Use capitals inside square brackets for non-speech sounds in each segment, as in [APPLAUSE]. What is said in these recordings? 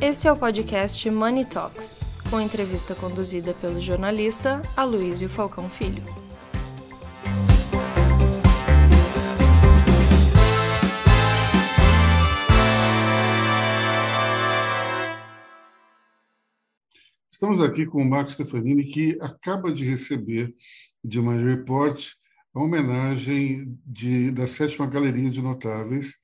Esse é o podcast Money Talks, com entrevista conduzida pelo jornalista Aloysio Falcão Filho. Estamos aqui com o Marco Stefanini, que acaba de receber de uma report a homenagem de, da sétima Galeria de Notáveis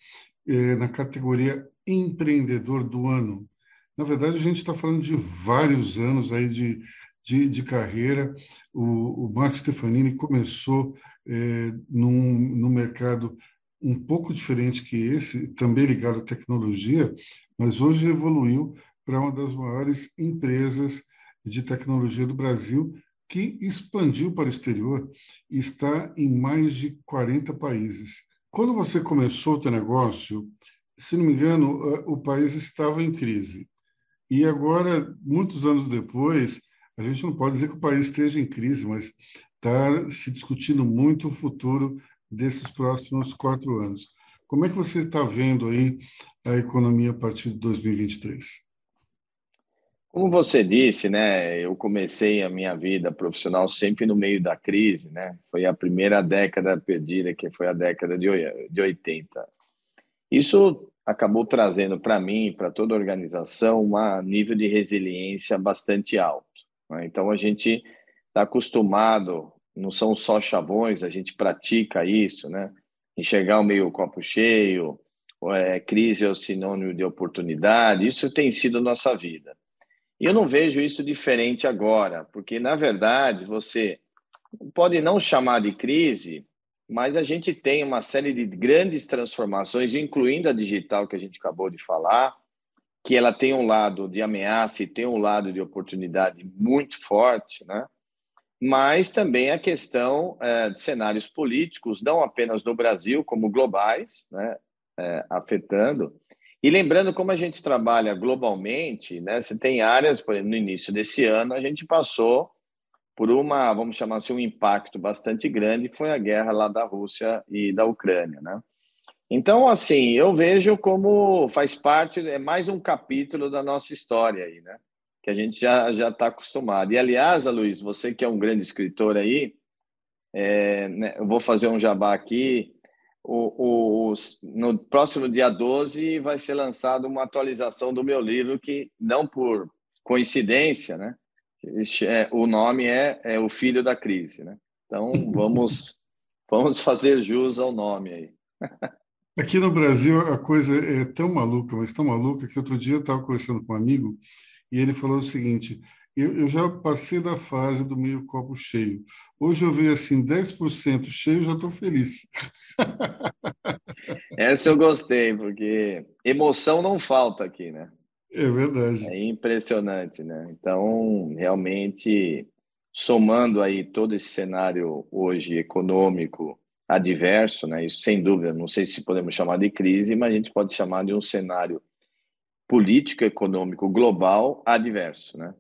eh, na categoria Empreendedor do Ano. Na verdade, a gente está falando de vários anos aí de, de, de carreira. O, o Marco Stefanini começou eh, num, num mercado um pouco diferente que esse, também ligado à tecnologia, mas hoje evoluiu para uma das maiores empresas de tecnologia do Brasil, que expandiu para o exterior e está em mais de 40 países. Quando você começou o teu negócio, se não me engano, o país estava em crise. E agora, muitos anos depois, a gente não pode dizer que o país esteja em crise, mas está se discutindo muito o futuro desses próximos quatro anos. Como é que você está vendo aí a economia a partir de 2023? Como você disse, né, eu comecei a minha vida profissional sempre no meio da crise, né? Foi a primeira década perdida, que foi a década de 80. Isso acabou trazendo para mim, para toda a organização, um nível de resiliência bastante alto. Né? Então a gente está acostumado, não são só chavões, a gente pratica isso, né? Enxergar o meio copo cheio, é, crise é o sinônimo de oportunidade, isso tem sido nossa vida. E eu não vejo isso diferente agora, porque, na verdade, você pode não chamar de crise, mas a gente tem uma série de grandes transformações, incluindo a digital que a gente acabou de falar, que ela tem um lado de ameaça e tem um lado de oportunidade muito forte, né? mas também a questão é, de cenários políticos, não apenas no Brasil, como globais, né? É, afetando. E lembrando como a gente trabalha globalmente, né? Você tem áreas, por exemplo, no início desse ano, a gente passou por uma, vamos chamar assim, um impacto bastante grande, que foi a guerra lá da Rússia e da Ucrânia, né? Então, assim, eu vejo como faz parte, é mais um capítulo da nossa história aí, né? Que a gente já já está acostumado. E, aliás, Luiz, você que é um grande escritor aí, é, né, eu vou fazer um jabá aqui, o, o, no próximo dia 12 vai ser lançada uma atualização do meu livro que, não por coincidência, né? É, o nome é, é O Filho da Crise, né? Então, vamos, [LAUGHS] vamos fazer jus ao nome aí. [LAUGHS] Aqui no Brasil, a coisa é tão maluca, mas tão maluca, que outro dia eu estava conversando com um amigo e ele falou o seguinte: eu, eu, já passei da fase do meio copo cheio. Hoje eu vejo assim, 10% cheio, já estou feliz. [LAUGHS] Essa eu gostei, porque emoção não falta aqui, né? É verdade. É impressionante, né? Então, realmente, somando aí todo esse cenário hoje econômico adverso, né? Isso sem dúvida, não sei se podemos chamar de crise, mas a gente pode chamar de um cenário político econômico global adverso, né?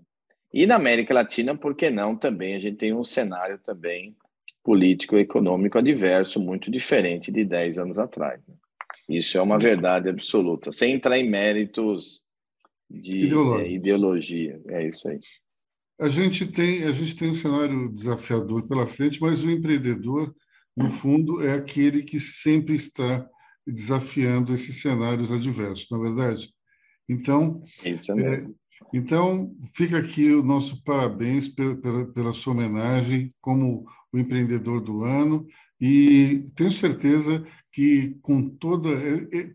E na América Latina, por que não também? A gente tem um cenário também político econômico adverso muito diferente de 10 anos atrás. Né? Isso é uma verdade absoluta, sem entrar em méritos de é, ideologia. É isso aí. A gente tem a gente tem um cenário desafiador pela frente, mas o empreendedor, no fundo, é aquele que sempre está desafiando esses cenários adversos, na é verdade. Então, isso é, então, fica aqui o nosso parabéns pela, pela, pela sua homenagem como o empreendedor do ano e tenho certeza que com toda,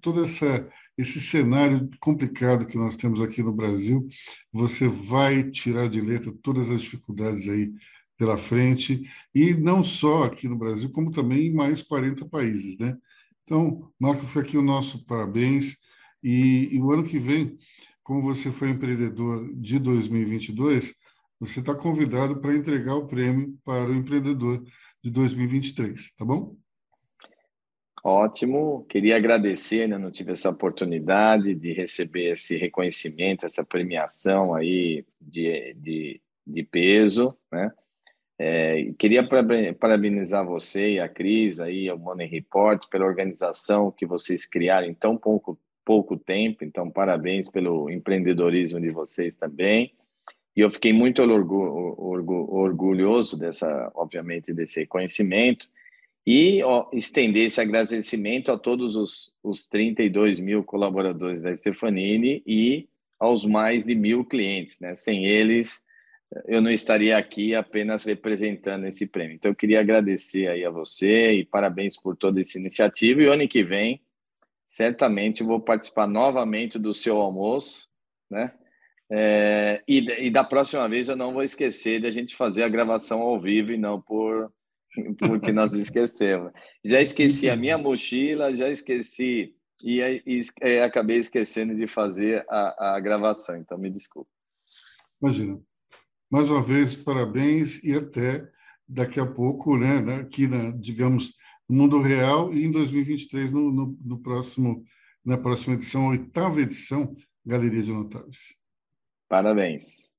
toda essa esse cenário complicado que nós temos aqui no Brasil, você vai tirar de letra todas as dificuldades aí pela frente, e não só aqui no Brasil, como também em mais 40 países, né? Então, Marco, fica aqui o nosso parabéns, e, e o ano que vem como você foi empreendedor de 2022, você está convidado para entregar o prêmio para o empreendedor de 2023, tá bom? Ótimo, queria agradecer, né? não tive essa oportunidade de receber esse reconhecimento, essa premiação aí de, de, de peso, né? É, queria parabenizar você e a Cris aí, o Money Report, pela organização que vocês criaram em tão pouco pouco tempo, então parabéns pelo empreendedorismo de vocês também. E eu fiquei muito orgulhoso dessa, obviamente, desse reconhecimento e ó, estender esse agradecimento a todos os, os 32 mil colaboradores da Stefanini e aos mais de mil clientes. Né? Sem eles, eu não estaria aqui apenas representando esse prêmio. Então, eu queria agradecer aí a você e parabéns por toda essa iniciativa. E ano que vem, certamente vou participar novamente do seu almoço, né? É, e, e, da próxima vez eu não vou esquecer de a gente fazer a gravação ao vivo e não por [LAUGHS] porque nós esquecemos. Já esqueci a minha mochila, já esqueci e, e, e é, acabei esquecendo de fazer a, a gravação, então me desculpe. Imagina. Mais uma vez, parabéns e até daqui a pouco, né, aqui na, digamos, no mundo real e em 2023 no, no, no próximo na próxima edição, oitava edição Galeria de Notáveis. Parabéns.